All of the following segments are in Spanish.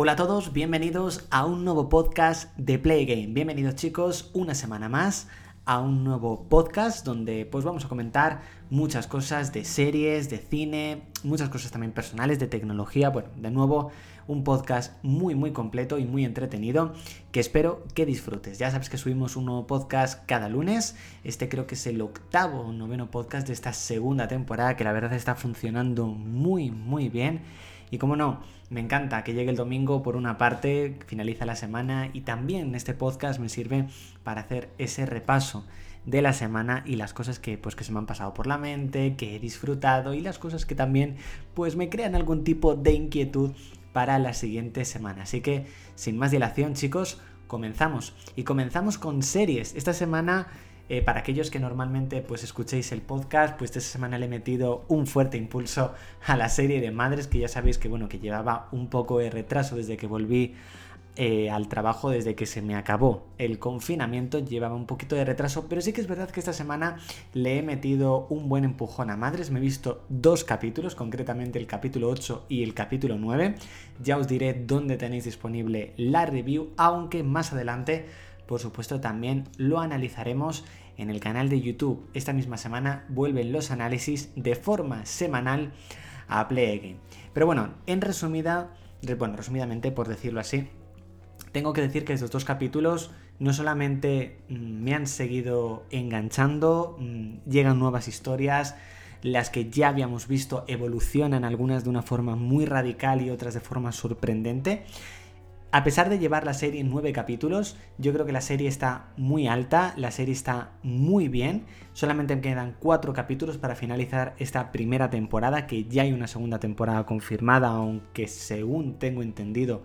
Hola a todos, bienvenidos a un nuevo podcast de Play Game. Bienvenidos chicos, una semana más a un nuevo podcast donde pues vamos a comentar muchas cosas de series, de cine, muchas cosas también personales, de tecnología. Bueno, de nuevo un podcast muy muy completo y muy entretenido que espero que disfrutes. Ya sabes que subimos un nuevo podcast cada lunes. Este creo que es el octavo o noveno podcast de esta segunda temporada que la verdad está funcionando muy muy bien. Y como no, me encanta que llegue el domingo por una parte, finaliza la semana y también este podcast me sirve para hacer ese repaso de la semana y las cosas que pues que se me han pasado por la mente, que he disfrutado y las cosas que también pues me crean algún tipo de inquietud para la siguiente semana. Así que sin más dilación, chicos, comenzamos y comenzamos con series. Esta semana eh, para aquellos que normalmente pues escuchéis el podcast, pues esta semana le he metido un fuerte impulso a la serie de Madres, que ya sabéis que bueno, que llevaba un poco de retraso desde que volví eh, al trabajo desde que se me acabó el confinamiento, llevaba un poquito de retraso, pero sí que es verdad que esta semana le he metido un buen empujón a madres, me he visto dos capítulos, concretamente el capítulo 8 y el capítulo 9, ya os diré dónde tenéis disponible la review, aunque más adelante por supuesto también lo analizaremos en el canal de YouTube. Esta misma semana vuelven los análisis de forma semanal a Play. Pero bueno, en resumida, bueno, resumidamente por decirlo así, tengo que decir que estos dos capítulos no solamente mm, me han seguido enganchando, mm, llegan nuevas historias, las que ya habíamos visto evolucionan algunas de una forma muy radical y otras de forma sorprendente, a pesar de llevar la serie en nueve capítulos, yo creo que la serie está muy alta, la serie está muy bien. Solamente me quedan cuatro capítulos para finalizar esta primera temporada, que ya hay una segunda temporada confirmada, aunque según tengo entendido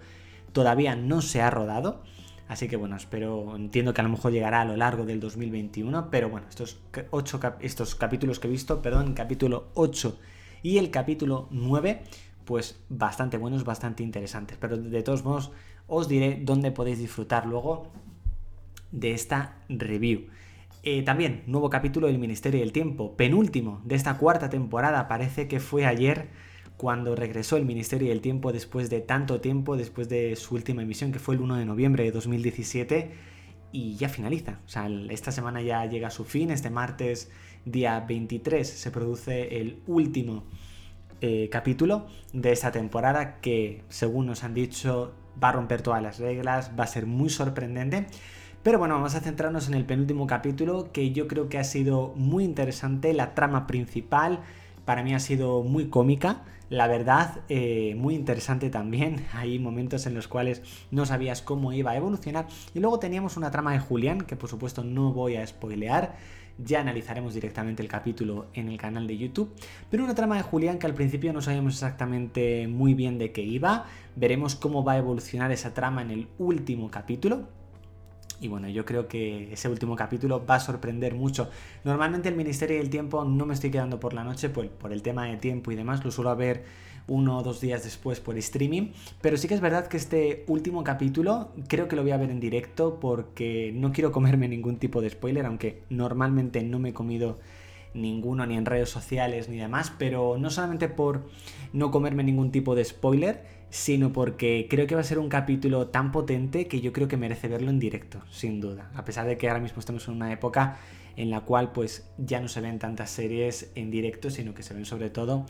todavía no se ha rodado. Así que bueno, espero, entiendo que a lo mejor llegará a lo largo del 2021, pero bueno, estos, ocho estos capítulos que he visto, perdón, capítulo 8 y el capítulo 9, pues bastante buenos, bastante interesantes. Pero de todos modos, os diré dónde podéis disfrutar luego de esta review. Eh, también, nuevo capítulo del Ministerio del Tiempo, penúltimo de esta cuarta temporada, parece que fue ayer cuando regresó el Ministerio del Tiempo después de tanto tiempo, después de su última emisión, que fue el 1 de noviembre de 2017, y ya finaliza. O sea, esta semana ya llega a su fin, este martes día 23 se produce el último eh, capítulo de esta temporada que, según nos han dicho, va a romper todas las reglas, va a ser muy sorprendente. Pero bueno, vamos a centrarnos en el penúltimo capítulo que yo creo que ha sido muy interesante. La trama principal para mí ha sido muy cómica, la verdad, eh, muy interesante también. Hay momentos en los cuales no sabías cómo iba a evolucionar. Y luego teníamos una trama de Julián, que por supuesto no voy a spoilear ya analizaremos directamente el capítulo en el canal de YouTube. Pero una trama de Julián que al principio no sabíamos exactamente muy bien de qué iba. Veremos cómo va a evolucionar esa trama en el último capítulo. Y bueno, yo creo que ese último capítulo va a sorprender mucho. Normalmente el Ministerio del Tiempo no me estoy quedando por la noche pues, por el tema de tiempo y demás. Lo suelo ver uno o dos días después por streaming. Pero sí que es verdad que este último capítulo creo que lo voy a ver en directo porque no quiero comerme ningún tipo de spoiler, aunque normalmente no me he comido ninguno ni en redes sociales ni demás, pero no solamente por no comerme ningún tipo de spoiler, sino porque creo que va a ser un capítulo tan potente que yo creo que merece verlo en directo, sin duda. A pesar de que ahora mismo estamos en una época en la cual pues ya no se ven tantas series en directo, sino que se ven sobre todo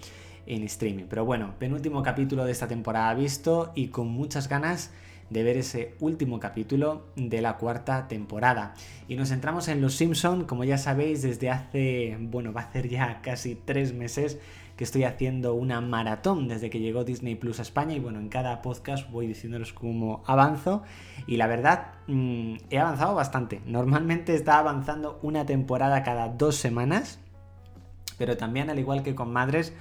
en streaming. Pero bueno, penúltimo capítulo de esta temporada visto y con muchas ganas de ver ese último capítulo de la cuarta temporada. Y nos centramos en Los Simpson, como ya sabéis, desde hace, bueno, va a ser ya casi tres meses que estoy haciendo una maratón desde que llegó Disney Plus a España y bueno, en cada podcast voy diciéndoles cómo avanzo y la verdad mm, he avanzado bastante. Normalmente está avanzando una temporada cada dos semanas, pero también al igual que con Madres,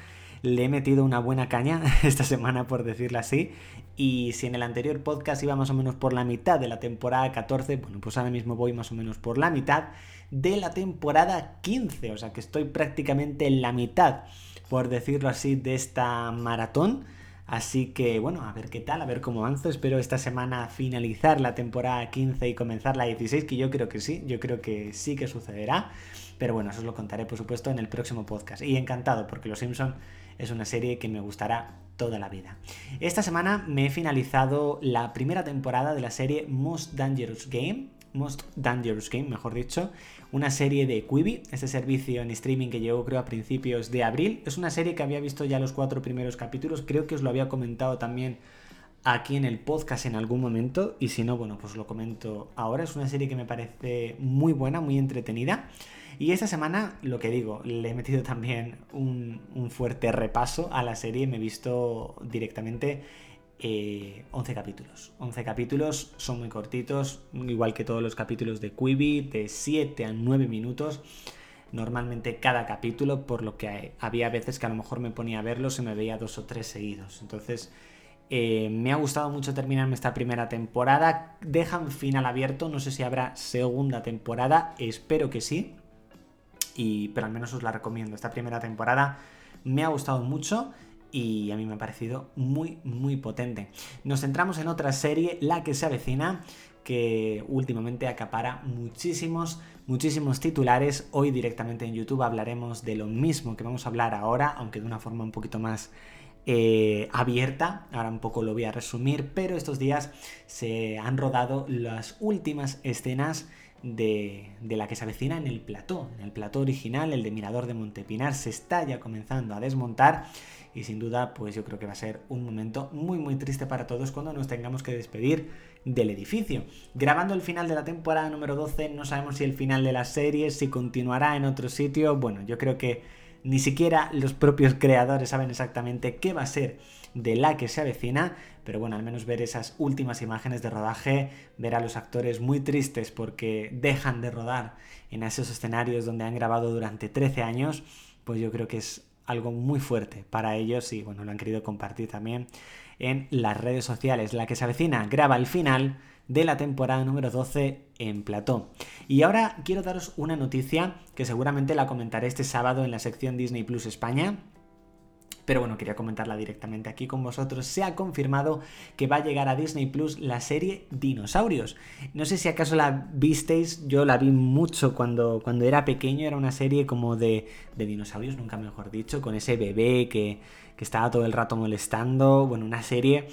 le he metido una buena caña esta semana, por decirlo así. Y si en el anterior podcast iba más o menos por la mitad de la temporada 14, bueno, pues ahora mismo voy más o menos por la mitad de la temporada 15. O sea que estoy prácticamente en la mitad, por decirlo así, de esta maratón. Así que bueno, a ver qué tal, a ver cómo avanzo. Espero esta semana finalizar la temporada 15 y comenzar la 16, que yo creo que sí, yo creo que sí que sucederá. Pero bueno, eso os lo contaré por supuesto en el próximo podcast. Y encantado, porque Los Simpson es una serie que me gustará toda la vida. Esta semana me he finalizado la primera temporada de la serie Most Dangerous Game, Most Dangerous Game, mejor dicho, una serie de Quibi, este servicio en streaming que llegó creo a principios de abril. Es una serie que había visto ya los cuatro primeros capítulos, creo que os lo había comentado también aquí en el podcast en algún momento y si no, bueno, pues lo comento ahora. Es una serie que me parece muy buena, muy entretenida. Y esta semana, lo que digo, le he metido también un, fuerte repaso a la serie. Me he visto directamente 11 eh, capítulos. 11 capítulos son muy cortitos, igual que todos los capítulos de Quibi, de 7 a 9 minutos. Normalmente cada capítulo, por lo que había veces que a lo mejor me ponía a verlos y me veía dos o tres seguidos. Entonces, eh, me ha gustado mucho terminarme esta primera temporada. Dejan final abierto, no sé si habrá segunda temporada, espero que sí. Y, pero al menos os la recomiendo. Esta primera temporada me ha gustado mucho y a mí me ha parecido muy, muy potente. Nos centramos en otra serie, La que se avecina, que últimamente acapara muchísimos, muchísimos titulares. Hoy directamente en YouTube hablaremos de lo mismo que vamos a hablar ahora, aunque de una forma un poquito más eh, abierta, ahora un poco lo voy a resumir, pero estos días se han rodado las últimas escenas de, la que se avecina en el plató, en el plató original, el de Mirador de Montepinar, se está ya comenzando a desmontar y sin duda pues yo creo que va a ser un momento muy muy triste para todos cuando nos tengamos que despedir del edificio. Grabando el final de la temporada número 12, no sabemos si el final de la serie, si continuará en otro sitio, bueno, yo creo que ni siquiera los propios creadores saben exactamente qué va a ser de la que se avecina, pero bueno, al menos ver esas últimas imágenes de rodaje, ver a los actores muy tristes porque dejan de rodar en esos escenarios donde han grabado durante 13 años, pues yo creo que es algo muy fuerte para ellos y bueno, lo han querido compartir también en las redes sociales. La que se avecina graba el final de la temporada número 12 en Platón. Y ahora quiero daros una noticia que seguramente la comentaré este sábado en la sección Disney Plus España. Pero bueno, quería comentarla directamente aquí con vosotros. Se ha confirmado que va a llegar a Disney Plus la serie Dinosaurios. No sé si acaso la visteis, yo la vi mucho cuando, cuando era pequeño, era una serie como de, de dinosaurios, nunca mejor dicho, con ese bebé que, que estaba todo el rato molestando. Bueno, una serie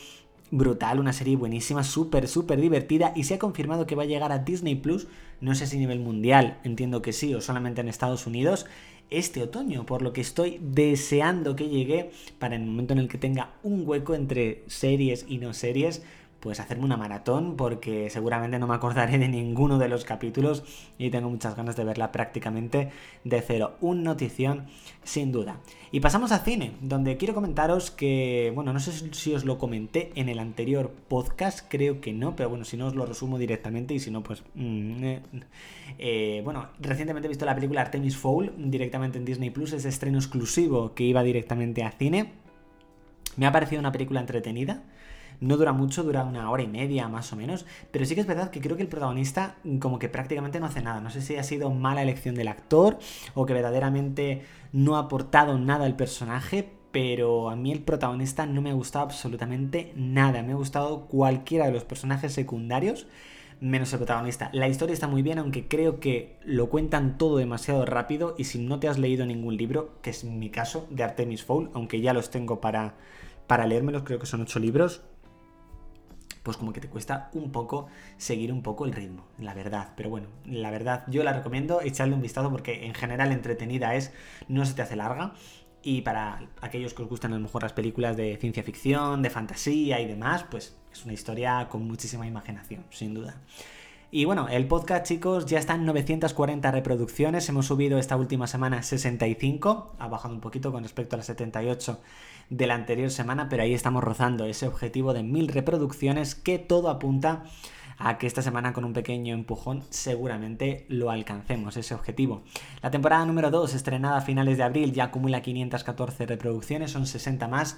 brutal, una serie buenísima, súper, súper divertida y se ha confirmado que va a llegar a Disney Plus, no sé si a nivel mundial, entiendo que sí, o solamente en Estados Unidos, este otoño, por lo que estoy deseando que llegue para el momento en el que tenga un hueco entre series y no series, pues hacerme una maratón porque seguramente no me acordaré de ninguno de los capítulos y tengo muchas ganas de verla prácticamente de cero. Un notición sin duda. Y pasamos a cine, donde quiero comentaros que, bueno, no sé si os lo comenté en el anterior podcast, creo que no, pero bueno, si no os lo resumo directamente y si no, pues... Mm, eh, eh, bueno, recientemente he visto la película Artemis Fowl directamente en Disney Plus, es estreno exclusivo que iba directamente a cine. Me ha parecido una película entretenida no dura mucho, dura una hora y media más o menos, pero sí que es verdad que creo que el protagonista como que prácticamente no hace nada. No sé si ha sido mala elección del actor o que verdaderamente no ha aportado nada al personaje, pero a mí el protagonista no me ha gustado absolutamente nada. Me ha gustado cualquiera de los personajes secundarios menos el protagonista. La historia está muy bien, aunque creo que lo cuentan todo demasiado rápido y si no te has leído ningún libro, que es mi caso, de Artemis Fowl, aunque ya los tengo para, para leérmelos, creo que son ocho libros, pues como que te cuesta un poco seguir un poco el ritmo, la verdad. Pero bueno, la verdad yo la recomiendo, echarle un vistazo porque en general entretenida es, no se te hace larga. Y para aquellos que os gustan a lo mejor las películas de ciencia ficción, de fantasía y demás, pues es una historia con muchísima imaginación, sin duda. Y bueno, el podcast, chicos, ya está en 940 reproducciones. Hemos subido esta última semana 65, ha bajado un poquito con respecto a las 78 de la anterior semana, pero ahí estamos rozando ese objetivo de 1000 reproducciones que todo apunta a que esta semana con un pequeño empujón seguramente lo alcancemos, ese objetivo. La temporada número 2, estrenada a finales de abril, ya acumula 514 reproducciones, son 60 más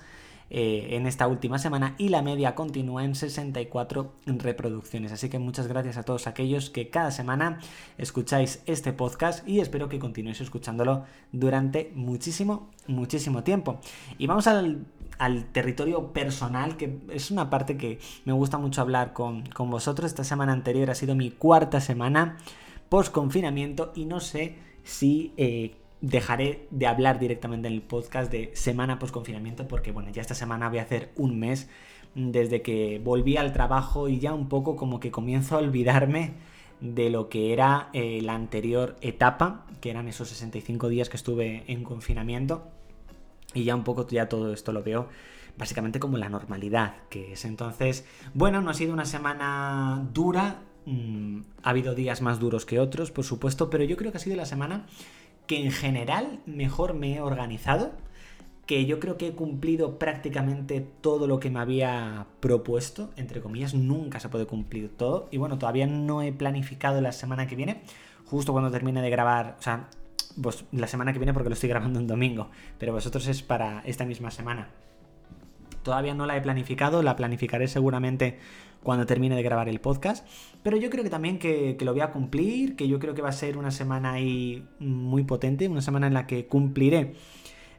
eh, en esta última semana y la media continúa en 64 reproducciones. Así que muchas gracias a todos aquellos que cada semana escucháis este podcast y espero que continuéis escuchándolo durante muchísimo, muchísimo tiempo. Y vamos al, territorio personal, que es una parte que me gusta mucho hablar con, vosotros. Esta semana anterior ha sido mi cuarta semana post confinamiento y no sé si... Eh, dejaré de hablar directamente en el podcast de semana post confinamiento porque bueno, ya esta semana voy a hacer un mes desde que volví al trabajo y ya un poco como que comienzo a olvidarme de lo que era eh, la anterior etapa, que eran esos 65 días que estuve en confinamiento. Y ya un poco ya todo esto lo veo básicamente como la normalidad que es. Entonces, bueno, no ha sido una semana dura, mm, ha habido días más duros que otros, por supuesto, pero yo creo que ha sido la semana que en general mejor me he organizado que yo creo que he cumplido prácticamente todo lo que me había propuesto, entre comillas, nunca se puede cumplir todo. Y bueno, todavía no he planificado la semana que viene, justo cuando termine de grabar, o sea, pues la semana que viene porque lo estoy grabando un domingo, pero vosotros es para esta misma semana. Todavía no la he planificado, la planificaré seguramente cuando termine de grabar el podcast. Pero yo creo que también que, que, lo voy a cumplir, que yo creo que va a ser una semana ahí muy potente, una semana en la que cumpliré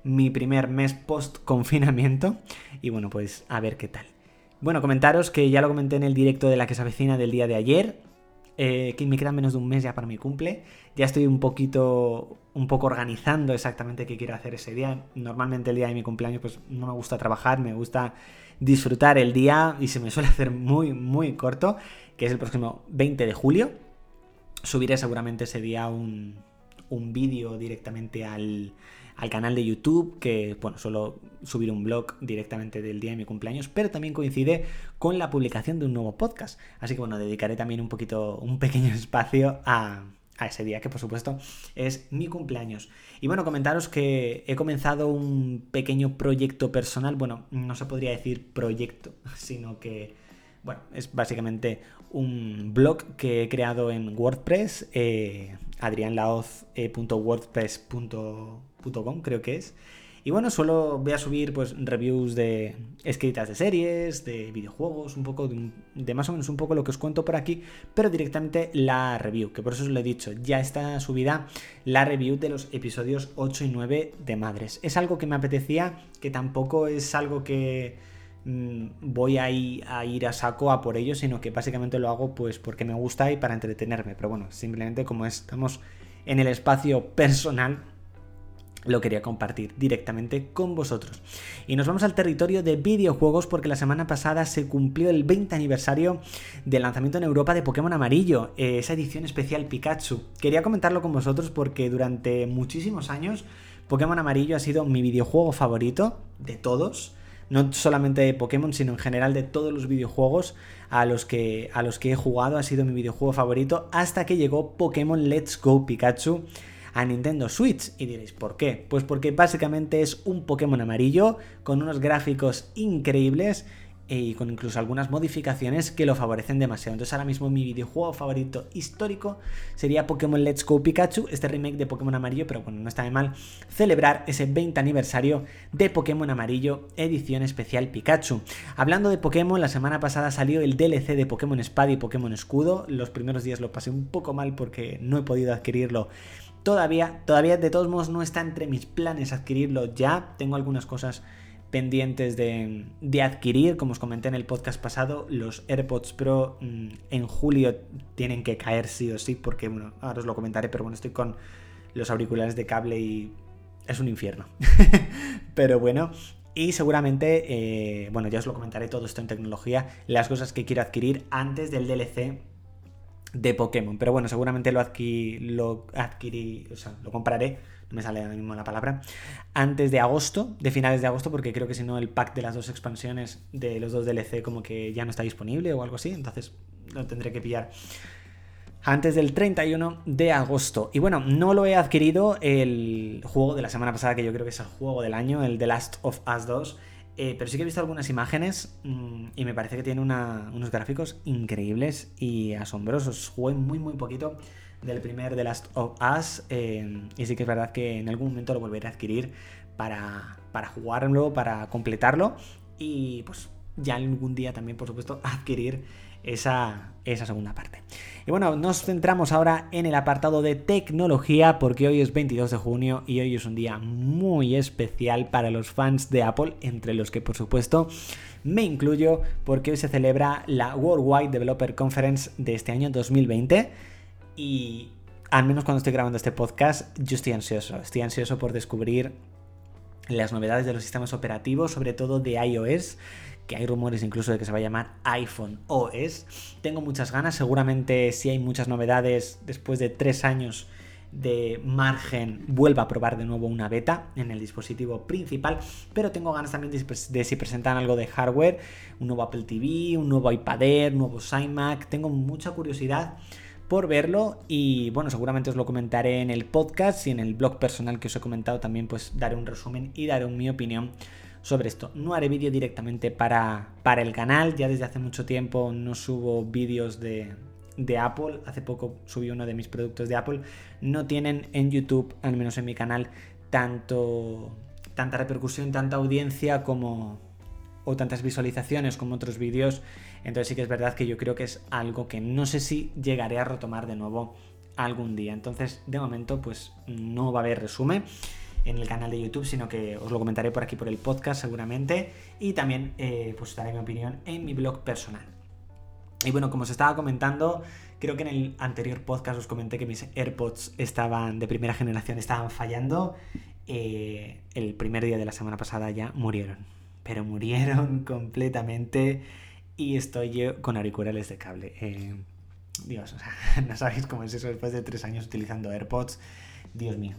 mi primer mes post confinamiento y bueno, pues a ver qué tal. Bueno, comentaros que ya lo comenté en el directo de la que se avecina del día de ayer, eh, que me queda menos de un mes ya para mi cumple. Ya estoy un poquito, un poco organizando exactamente qué quiero hacer ese día. Normalmente el día de mi cumpleaños pues no me gusta trabajar, me gusta disfrutar el día y se me suele hacer muy, muy corto, que es el próximo 20 de julio. Subiré seguramente ese día un, un vídeo directamente al, al canal de YouTube, que bueno, suelo subir un blog directamente del día de mi cumpleaños, pero también coincide con la publicación de un nuevo podcast. Así que bueno, dedicaré también un poquito, un pequeño espacio a, a ese día, que por supuesto es mi cumpleaños. Y bueno, comentaros que he comenzado un pequeño proyecto personal, bueno, no se podría decir proyecto, sino que, bueno, es básicamente un blog que he creado en WordPress, eh, adrianlaoz.wordpress.com creo que es. Y bueno, solo voy a subir pues reviews de escritas de series, de videojuegos, un poco de, más o menos un poco lo que os cuento por aquí, pero directamente la review, que por eso os lo he dicho, ya está subida la review de los episodios 8 y 9 de Madres. Es algo que me apetecía, que tampoco es algo que mm, voy a ir, a ir a saco a por ello, sino que básicamente lo hago pues porque me gusta y para entretenerme, pero bueno, simplemente como estamos en el espacio personal, lo quería compartir directamente con vosotros. Y nos vamos al territorio de videojuegos porque la semana pasada se cumplió el 20 aniversario del lanzamiento en Europa de Pokémon Amarillo, eh, esa edición especial Pikachu. Quería comentarlo con vosotros porque durante muchísimos años Pokémon Amarillo ha sido mi videojuego favorito de todos. No solamente de Pokémon, sino en general de todos los videojuegos a los, que, a los que he jugado. Ha sido mi videojuego favorito hasta que llegó Pokémon Let's Go Pikachu a Nintendo Switch. Y diréis, ¿por qué? Pues porque básicamente es un Pokémon amarillo con unos gráficos increíbles y con incluso algunas modificaciones que lo favorecen demasiado. Entonces ahora mismo mi videojuego favorito histórico sería Pokémon Let's Go Pikachu, este remake de Pokémon Amarillo, pero bueno, no está de mal celebrar ese 20 aniversario de Pokémon Amarillo edición especial Pikachu. Hablando de Pokémon, la semana pasada salió el DLC de Pokémon Espada y Pokémon Escudo. Los primeros días lo pasé un poco mal porque no he podido adquirirlo Todavía, todavía de todos modos no está entre mis planes adquirirlo ya. Tengo algunas cosas pendientes de, adquirir. Como os comenté en el podcast pasado, los AirPods Pro mm, en julio tienen que caer sí o sí, porque bueno, ahora os lo comentaré, pero bueno, estoy con los auriculares de cable y es un infierno. pero bueno, y seguramente, eh, bueno, ya os lo comentaré todo esto en tecnología, las cosas que quiero adquirir antes del DLC de Pokémon. Pero bueno, seguramente lo, lo adquirí, o sea, lo compraré, me sale ahora mismo la palabra, antes de agosto, de finales de agosto, porque creo que si no el pack de las dos expansiones de los dos DLC como que ya no está disponible o algo así, entonces lo tendré que pillar antes del 31 de agosto. Y bueno, no lo he adquirido el juego de la semana pasada, que yo creo que es el juego del año, el The Last of Us 2. Eh, pero sí que he visto algunas imágenes mm, y me parece que tiene unos gráficos increíbles y asombrosos. Jugué muy, muy poquito del primer The Last of Us eh, y sí que es verdad que en algún momento lo volveré a adquirir para, para jugarlo, para completarlo y pues ya algún día también, por supuesto, adquirir esa, esa segunda parte. Y bueno, nos centramos ahora en el apartado de tecnología porque hoy es 22 de junio y hoy es un día muy especial para los fans de Apple, entre los que por supuesto me incluyo porque hoy se celebra la Worldwide Developer Conference de este año 2020 y al menos cuando estoy grabando este podcast, yo estoy ansioso. Estoy ansioso por descubrir las novedades de los sistemas operativos, sobre todo de iOS, que hay rumores incluso de que se va a llamar iPhone OS. Tengo muchas ganas, seguramente si hay muchas novedades después de tres años de margen vuelva a probar de nuevo una beta en el dispositivo principal, pero tengo ganas también de, si presentan algo de hardware, un nuevo Apple TV, un nuevo iPad Air, un nuevo iMac, tengo mucha curiosidad por verlo y bueno, seguramente os lo comentaré en el podcast y en el blog personal que os he comentado también pues daré un resumen y daré mi opinión sobre esto. No haré vídeo directamente para, para el canal, ya desde hace mucho tiempo no subo vídeos de, de Apple, hace poco subí uno de mis productos de Apple, no tienen en YouTube, al menos en mi canal, tanto tanta repercusión, tanta audiencia como o tantas visualizaciones como otros vídeos. Entonces sí que es verdad que yo creo que es algo que no sé si llegaré a retomar de nuevo algún día. Entonces, de momento, pues no va a haber resumen en el canal de YouTube, sino que os lo comentaré por aquí por el podcast seguramente. Y también eh, pues daré mi opinión en mi blog personal. Y bueno, como os estaba comentando, creo que en el anterior podcast os comenté que mis AirPods estaban de primera generación, estaban fallando. Eh, el primer día de la semana pasada ya murieron. Pero murieron completamente y estoy con auriculares de cable. Eh, Dios, o sea, no sabéis cómo es eso después de tres años utilizando AirPods. Dios mío.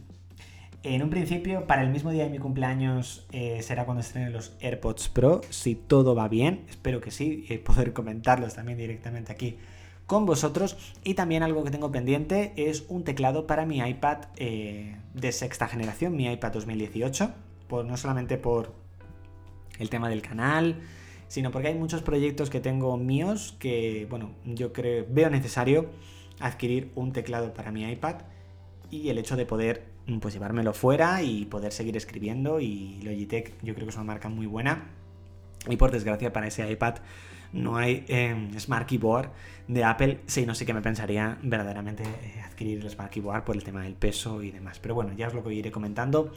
En un principio, para el mismo día de mi cumpleaños eh, será cuando estrenen los AirPods Pro, si todo va bien, espero que sí, y poder comentarlos también directamente aquí con vosotros. Y también algo que tengo pendiente es un teclado para mi iPad eh, de sexta generación, mi iPad 2018, por, no solamente por el tema del canal, sino porque hay muchos proyectos que tengo míos que, bueno, yo creo, veo necesario adquirir un teclado para mi iPad y el hecho de poder pues llevármelo fuera y poder seguir escribiendo y Logitech yo creo que es una marca muy buena. Y por desgracia para ese iPad no hay em, Smart Keyboard de Apple, si no sí que me pensaría verdaderamente eh, adquirir el Smart Keyboard por el tema del peso y demás. Pero bueno, ya os lo iré comentando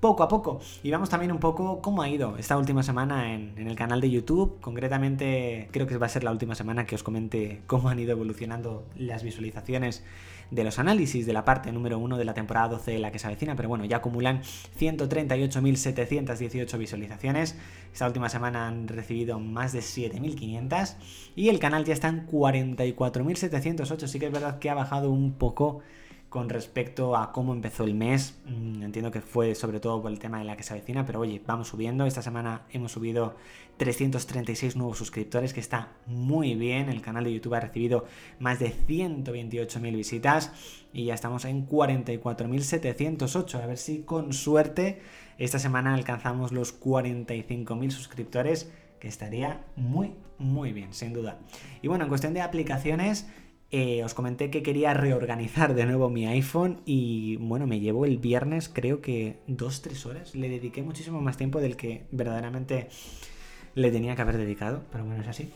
poco a poco. Y vamos también un poco cómo ha ido esta última semana en, el canal de YouTube. Concretamente, creo que va a ser la última semana que os comente cómo han ido evolucionando las visualizaciones de los análisis de la parte número 1 de la temporada 12 de la que se avecina, pero bueno, ya acumulan 138.718 visualizaciones. Esta última semana han recibido más de 7.500 y el canal ya está en 44.708. Sí que es verdad que ha bajado un poco con respecto a cómo empezó el mes. Mm, entiendo que fue sobre todo por el tema de la que se avecina, pero oye, vamos subiendo. Esta semana hemos subido 336 nuevos suscriptores, que está muy bien. El canal de YouTube ha recibido más de 128.000 visitas y ya estamos en 44.708. A ver si con suerte esta semana alcanzamos los 45.000 suscriptores, que estaría muy, muy bien, sin duda. Y bueno, en cuestión de aplicaciones... Eh, os comenté que quería reorganizar de nuevo mi iPhone y bueno, me llevo el viernes creo que 2-3 horas. Le dediqué muchísimo más tiempo del que verdaderamente le tenía que haber dedicado, pero bueno, es así.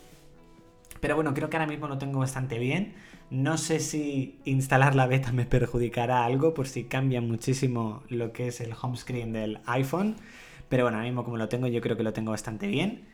Pero bueno, creo que ahora mismo lo tengo bastante bien. No sé si instalar la beta me perjudicará algo por si cambia muchísimo lo que es el home screen del iPhone. Pero bueno, ahora mismo como lo tengo yo creo que lo tengo bastante bien.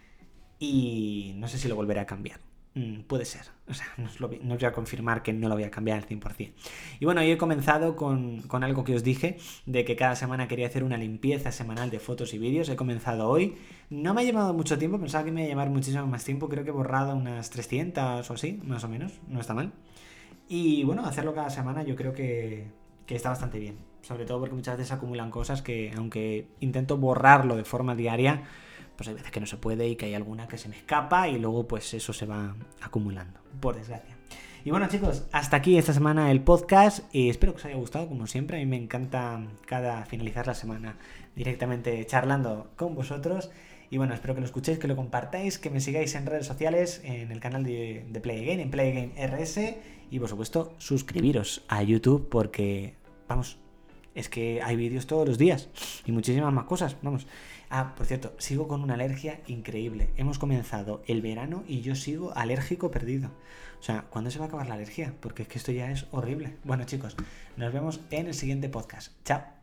Y no sé si lo volveré a cambiar. Mm, puede ser. O sea, no os, voy a confirmar que no lo voy a cambiar al 100%. Y bueno, hoy he comenzado con, algo que os dije, de que cada semana quería hacer una limpieza semanal de fotos y vídeos. He comenzado hoy. No me ha llevado mucho tiempo, pensaba que me iba a llevar muchísimo más tiempo. Creo que he borrado unas 300 o así, más o menos. No está mal. Y bueno, hacerlo cada semana yo creo que, que está bastante bien. Sobre todo porque muchas veces acumulan cosas que, aunque intento borrarlo de forma diaria, pues hay veces que no se puede y que hay alguna que se me escapa y luego pues eso se va acumulando, por desgracia. Y bueno chicos, hasta aquí esta semana el podcast y espero que os haya gustado como siempre. A mí me encanta cada finalizar la semana directamente charlando con vosotros. Y bueno, espero que lo escuchéis, que lo compartáis, que me sigáis en redes sociales, en el canal de, de Play Again, en Play Again RS y por supuesto suscribiros a YouTube porque, vamos, es que hay vídeos todos los días y muchísimas más cosas, vamos. Ah, por cierto, sigo con una alergia increíble. Hemos comenzado el verano y yo sigo alérgico perdido. O sea, ¿cuándo se va a acabar la alergia? Porque es que esto ya es horrible. Bueno chicos, nos vemos en el siguiente podcast. Chao.